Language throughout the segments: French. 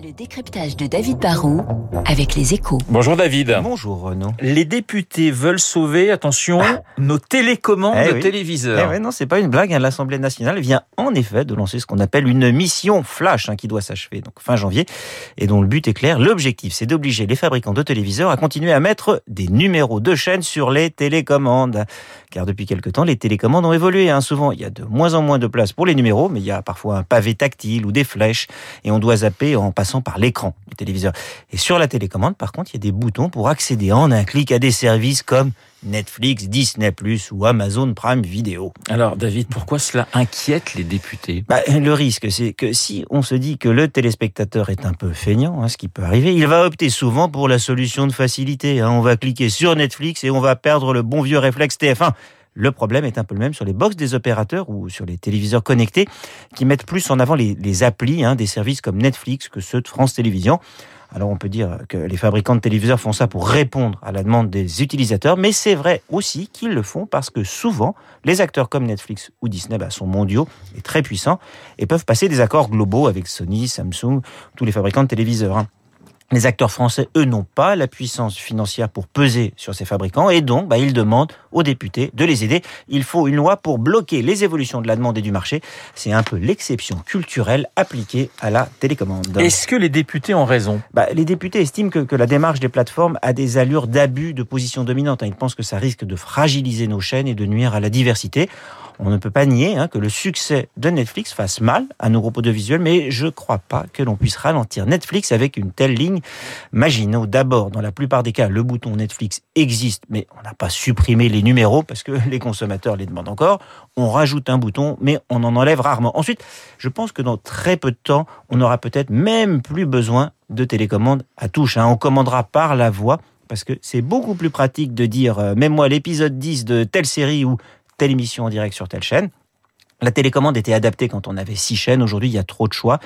Le décryptage de David Barrault avec les échos. Bonjour David. Bonjour Renaud. Les députés veulent sauver, attention, nos télécommandes Eh de oui. téléviseurs. Eh ouais, non, c'est pas une blague. hein. L'Assemblée nationale vient en effet de lancer ce qu'on appelle une mission flash hein, qui doit s'achever donc fin janvier et dont le but est clair. L'objectif, c'est d'obliger les fabricants de téléviseurs à continuer à mettre des numéros de chaîne sur les télécommandes. Car depuis quelque temps, les télécommandes ont évolué. hein. Souvent, il y a de moins en moins de place pour les numéros, mais il y a parfois un pavé tactile ou des flèches et on doit zapper en passant par l'écran du téléviseur. Et sur la télécommande, par contre, il y a des boutons pour accéder en un clic à des services comme Netflix, Disney+, ou Amazon Prime Video. Alors David, pourquoi cela inquiète les députés? Bah, le risque, c'est que si on se dit que le téléspectateur est un peu feignant, hein, ce qui peut arriver, il va opter souvent pour la solution de facilité. hein. On va cliquer sur Netflix et on va perdre le bon vieux réflexe TF1. Le problème est un peu le même sur les box des opérateurs ou sur les téléviseurs connectés qui mettent plus en avant les, applis hein, des services comme Netflix que ceux de France Télévisions. Alors on peut dire que les fabricants de téléviseurs font ça pour répondre à la demande des utilisateurs, mais c'est vrai aussi qu'ils le font parce que souvent les acteurs comme Netflix ou Disney bah, sont mondiaux et très puissants et peuvent passer des accords globaux avec Sony, Samsung, tous les fabricants de téléviseurs. hein. Les acteurs français, eux, n'ont pas la puissance financière pour peser sur ces fabricants et donc bah, ils demandent aux députés de les aider. Il faut une loi pour bloquer les évolutions de la demande et du marché. C'est un peu l'exception culturelle appliquée à la télécommande. Est-ce que les députés ont raison? Bah, les députés estiment que, que la démarche des plateformes a des allures d'abus de position dominante. Ils pensent que ça risque de fragiliser nos chaînes et de nuire à la diversité. On ne peut pas nier hein, que le succès de Netflix fasse mal à nos groupes audiovisuels, mais je ne crois pas que l'on puisse ralentir Netflix avec une telle ligne. Maginot, d'abord, dans la plupart des cas, le bouton Netflix existe, mais on n'a pas supprimé les numéros parce que les consommateurs les demandent encore. On rajoute un bouton, mais on en enlève rarement. Ensuite, je pense que dans très peu de temps, on aura peut-être même plus besoin de télécommande à touche. hein. On commandera par la voix parce que c'est beaucoup plus pratique de dire euh, mets-moi l'épisode 10 de telle série ou telle émission en direct sur telle chaîne. La télécommande était adaptée quand on avait six chaînes. Aujourd'hui, il y a trop de choix.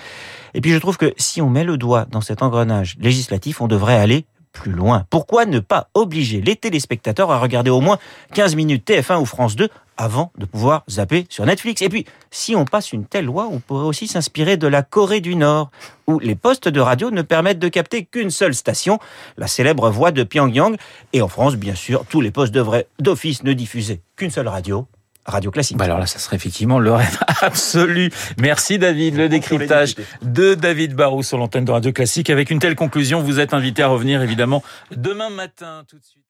Et puis, je trouve que si on met le doigt dans cet engrenage législatif, on devrait aller plus loin. Pourquoi ne pas obliger les téléspectateurs à regarder au moins 15 minutes TF1 ou France 2 avant de pouvoir zapper sur Netflix? Et puis, si on passe une telle loi, on pourrait aussi s'inspirer de la Corée du Nord, où les postes de radio ne permettent de capter qu'une seule station, la célèbre voix de Pyongyang. Et en France, bien sûr, tous les postes devraient d'office ne diffuser qu'une seule radio, Radio Classique. Bah alors là, ça serait effectivement le rêve absolu. Merci David, le décryptage de David Barrou sur l'antenne de Radio Classique. Avec une telle conclusion, vous êtes invité à revenir évidemment demain matin tout de suite.